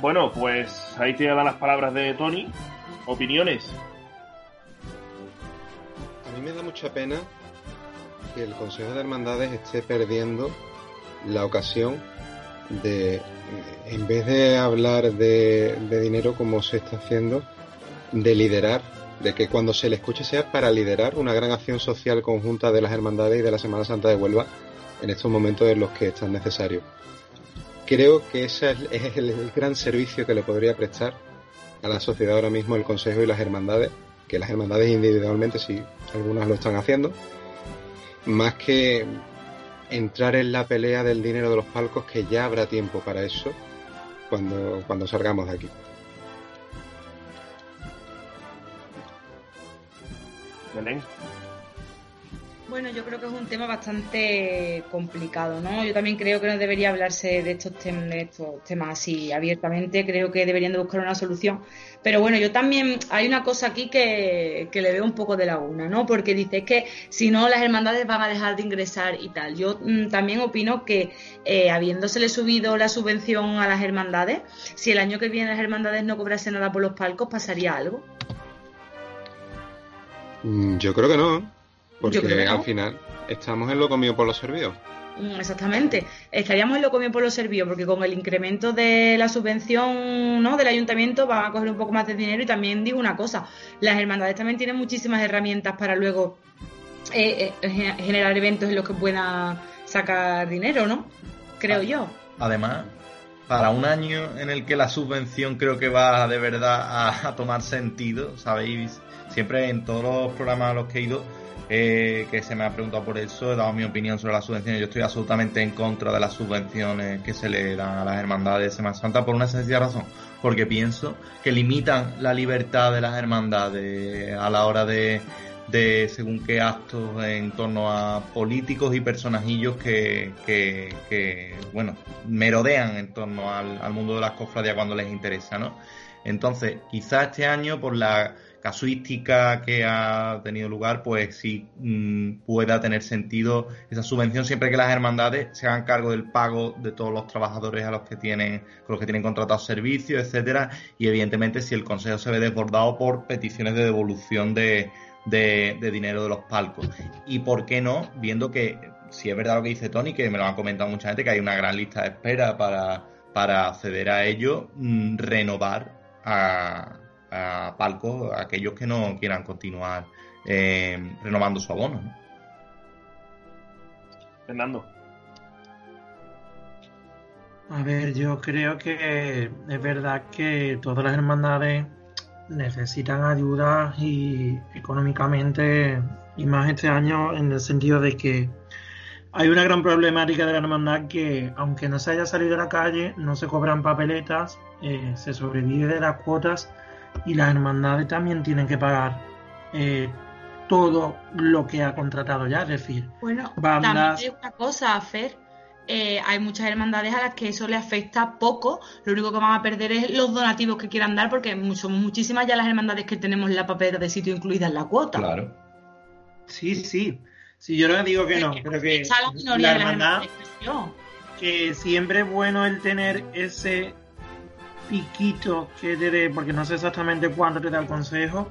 Bueno, pues ahí te dan las palabras de Tony. Opiniones. A mí me da mucha pena que el Consejo de Hermandades esté perdiendo la ocasión de, en vez de hablar de, de dinero como se está haciendo, de liderar, de que cuando se le escuche sea para liderar una gran acción social conjunta de las hermandades y de la Semana Santa de Huelva en estos momentos en los que es tan necesario. Creo que ese es el gran servicio que le podría prestar a la sociedad ahora mismo el Consejo y las hermandades, que las hermandades individualmente sí, algunas lo están haciendo, más que entrar en la pelea del dinero de los palcos, que ya habrá tiempo para eso cuando, cuando salgamos de aquí. Belén. Bueno, yo creo que es un tema bastante complicado, ¿no? Yo también creo que no debería hablarse de estos, tem- de estos temas así abiertamente, creo que deberían de buscar una solución. Pero bueno, yo también, hay una cosa aquí que, que le veo un poco de laguna, ¿no? Porque dice que si no, las hermandades van a dejar de ingresar y tal. Yo mm, también opino que eh, habiéndosele subido la subvención a las hermandades, si el año que viene las hermandades no cobrasen nada por los palcos, pasaría algo. Mm, Yo creo que no, porque no. al final estamos en lo comido por los servidos. Mm, Exactamente. Estaríamos en lo comido por los servicios, porque con el incremento de la subvención ¿no? del ayuntamiento van a coger un poco más de dinero. Y también digo una cosa, las hermandades también tienen muchísimas herramientas para luego eh, eh, gen- generar eventos en los que puedan sacar dinero, ¿no? Creo Ah. yo. Además, para un año en el que la subvención creo que va de verdad a, a tomar sentido, ¿sabéis? Siempre en todos los programas a los que he ido, eh, que se me ha preguntado por eso, he dado mi opinión sobre las subvenciones. Yo estoy absolutamente en contra de las subvenciones que se le dan a las hermandades de Semana Santa por una sencilla razón. Porque pienso que limitan la libertad de las hermandades a la hora de, de según qué actos en torno a políticos y personajillos que, que, que, bueno, merodean en torno al, al mundo de las cofradías cuando les interesa, ¿no? Entonces, quizá este año, por la casuística que ha tenido lugar, pues sí mm, pueda tener sentido esa subvención siempre que las hermandades se hagan cargo del pago de todos los trabajadores a los que tienen, con los que tienen contratados servicios, etcétera, y evidentemente si el consejo se ve desbordado por peticiones de devolución de, de, de dinero de los palcos. Y por qué no, viendo que si es verdad lo que dice Tony, que me lo han comentado mucha gente, que hay una gran lista de espera para, para acceder a ello, mm, renovar a, a palcos a aquellos que no quieran continuar eh, renovando su abono. ¿no? Fernando. A ver, yo creo que es verdad que todas las hermandades necesitan ayuda y económicamente y más este año en el sentido de que hay una gran problemática de la hermandad que, aunque no se haya salido a la calle, no se cobran papeletas, eh, se sobrevive de las cuotas y las hermandades también tienen que pagar eh, todo lo que ha contratado ya, es decir, bueno, bandas... también hay una cosa, Fer, eh, hay muchas hermandades a las que eso le afecta poco, lo único que van a perder es los donativos que quieran dar, porque son muchísimas ya las hermandades que tenemos la papeleta de sitio incluida en la cuota. Claro. Sí, sí. Sí, yo no digo que no, pero que la, hermandad, que siempre es bueno el tener ese piquito que te dé, porque no sé exactamente cuánto te da el consejo,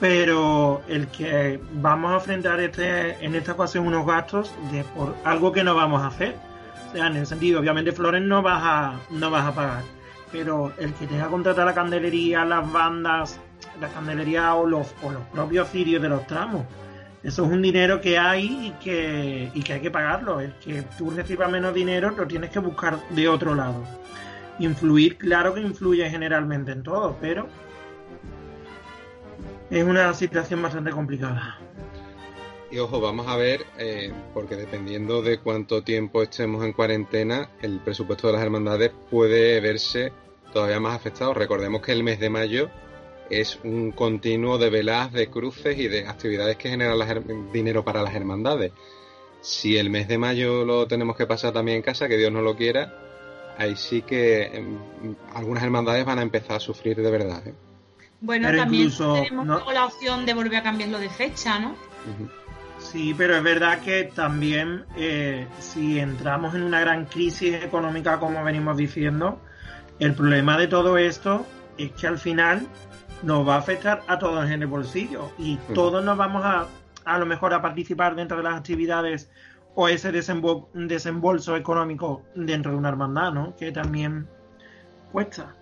pero el que vamos a enfrentar este, en esta ocasión unos gastos de por algo que no vamos a hacer. O sea, en el sentido, obviamente Flores no vas a, no vas a pagar, pero el que tenga que contratar la candelería, las bandas, la candelería o los, o los propios cirios de los tramos, eso es un dinero que hay y que, y que hay que pagarlo. El que tú recibas menos dinero lo tienes que buscar de otro lado. Influir, claro que influye generalmente en todo, pero es una situación bastante complicada. Y ojo, vamos a ver, eh, porque dependiendo de cuánto tiempo estemos en cuarentena, el presupuesto de las hermandades puede verse todavía más afectado. Recordemos que el mes de mayo es un continuo de veladas, de cruces y de actividades que generan dinero para las hermandades. Si el mes de mayo lo tenemos que pasar también en casa, que Dios no lo quiera, ahí sí que em, algunas hermandades van a empezar a sufrir de verdad. ¿eh? Bueno, también tenemos la opción de volver a cambiarlo de fecha, ¿no? Sí, pero es verdad que también eh, si entramos en una gran crisis económica, como venimos diciendo, el problema de todo esto es que al final nos va a afectar a todos en el bolsillo y todos nos vamos a a lo mejor a participar dentro de las actividades o ese desembolso económico dentro de una hermandad, ¿no? Que también cuesta.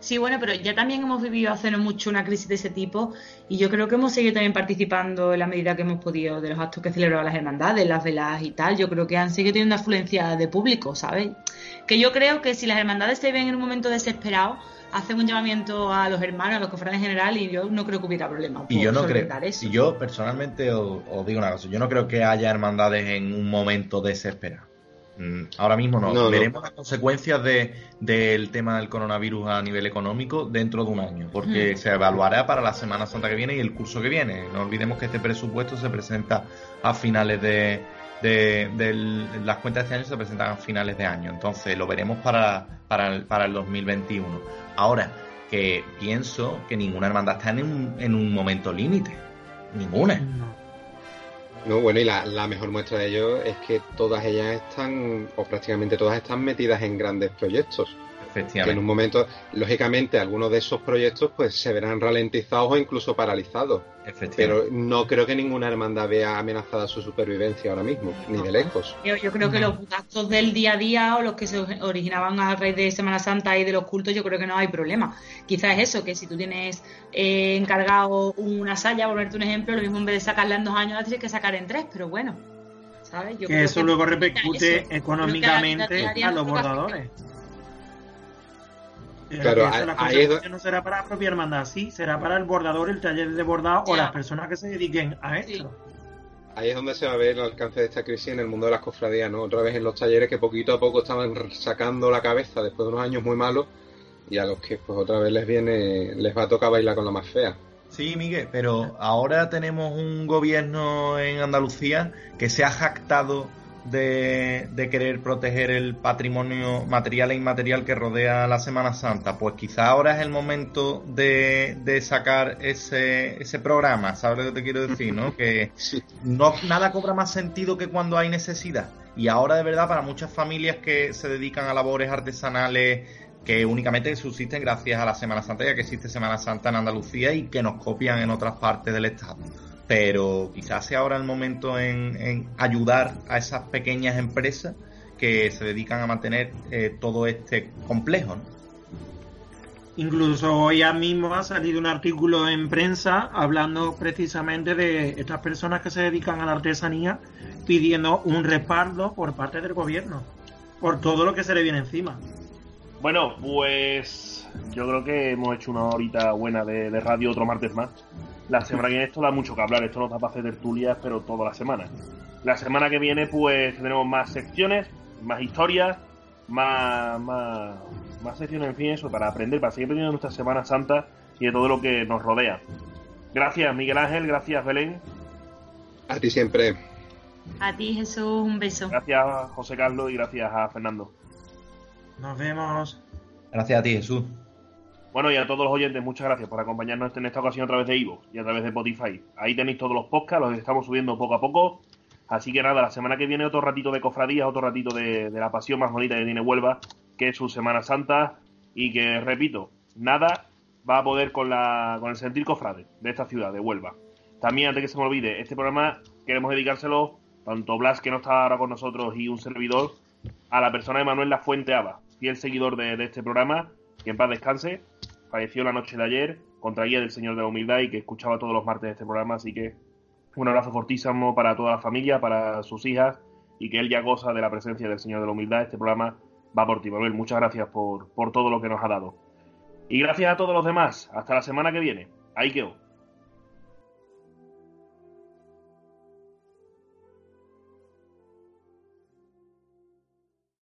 Sí, bueno, pero ya también hemos vivido hace no mucho una crisis de ese tipo y yo creo que hemos seguido también participando en la medida que hemos podido de los actos que celebraban las hermandades, las velas y tal. Yo creo que han seguido teniendo afluencia de público, ¿sabes? Que yo creo que si las hermandades se ven en un momento desesperado, hacen un llamamiento a los hermanos, a los cofrades en general, y yo no creo que hubiera problema. Y yo no creo. Y yo personalmente os, digo una cosa: yo no creo que haya hermandades en un momento desesperado. Mm, ahora mismo no. Veremos las consecuencias de, del tema del coronavirus a nivel económico dentro de un año, porque se evaluará para la Semana Santa que viene y el curso que viene. No olvidemos que este presupuesto se presenta a finales de, de, las cuentas de este año se presentan a finales de año, entonces lo veremos para, para, el, para el 2021. Ahora, que pienso que ninguna hermandad está en un, en un momento límite, ninguna. No, bueno, y la, la, mejor muestra de ello es que todas ellas están, o prácticamente todas están metidas en grandes proyectos. Que en un momento, lógicamente, algunos de esos proyectos pues se verán ralentizados o incluso paralizados. Pero no creo que ninguna hermandad vea amenazada su supervivencia ahora mismo, ni de lejos. Yo, creo que los gastos del día a día o los que se originaban a raíz de Semana Santa y de los cultos, yo creo que no hay problema. Quizás es eso, que si tú tienes eh, encargado una salla, por ponerte un ejemplo, lo mismo en vez de sacarla en dos años, la tienes que sacar en tres, pero bueno. ¿sabes? que eso luego repercute económicamente a los bordadores. Claro, ahí no será para la propia hermandad, sí, será para el bordador, el taller de bordado o las personas que se dediquen a esto. Ahí es donde se va a ver el alcance de esta crisis en el mundo de las cofradías, ¿no? Otra vez en los talleres que poquito a poco estaban sacando la cabeza después de unos años muy malos y a los que pues otra vez les viene, les va a tocar bailar con la más fea. Sí, Miguel, pero ahora tenemos un gobierno en Andalucía que se ha jactado de, querer proteger el patrimonio material e inmaterial que rodea la Semana Santa, pues quizá ahora es el momento de, sacar ese, ese programa, ¿sabes lo que te quiero decir? ¿no? Que no, nada cobra más sentido que cuando hay necesidad. Y ahora de verdad para muchas familias que se dedican a labores artesanales que únicamente subsisten gracias a la Semana Santa, ya que existe Semana Santa en Andalucía y que nos copian en otras partes del Estado pero quizás sea ahora el momento en, ayudar a esas pequeñas empresas que se dedican a mantener eh, todo este complejo. Incluso hoy mismo ha salido un artículo en prensa hablando precisamente de estas personas que se dedican a la artesanía pidiendo un respaldo por parte del gobierno por todo lo que se le viene encima. Bueno, pues yo creo que hemos hecho una horita buena de, de radio otro martes más. La semana que viene esto da mucho que hablar, esto nos da para hacer tertulias, pero toda la semana. La semana que viene, pues tendremos más secciones, más historias, más, más, más secciones, en fin, eso, para aprender, para seguir aprendiendo nuestra Semana Santa y de todo lo que nos rodea. Gracias, Miguel Ángel, gracias, Belén. A ti siempre. A ti, Jesús, un beso. Gracias, José Carlos, y gracias a Fernando. Nos vemos. Gracias a ti, Jesús. Bueno, y a todos los oyentes, muchas gracias por acompañarnos en esta ocasión a través de Ivo y a través de Spotify. Ahí tenéis todos los podcasts, los estamos subiendo poco a poco. Así que nada, la semana que viene otro ratito de cofradías, otro ratito de, la pasión más bonita que tiene Huelva, que es su Semana Santa. Y que, repito, nada va a poder con, la, con el sentir cofrade de esta ciudad, de Huelva. También, antes que se me olvide, este programa queremos dedicárselo, tanto Blas, que no está ahora con nosotros, y un servidor, a la persona de Manuel La Fuente Aba, fiel seguidor de, de este programa, que en paz descanse, falleció la noche de ayer, contraía del Señor de la Humildad y que escuchaba todos los martes este programa, así que un abrazo fortísimo para toda la familia, para sus hijas, y que él ya goza de la presencia del Señor de la Humildad. Este programa va por ti, Manuel. Muchas gracias por, por todo lo que nos ha dado. Y gracias a todos los demás. Hasta la semana que viene. Ahí quedó.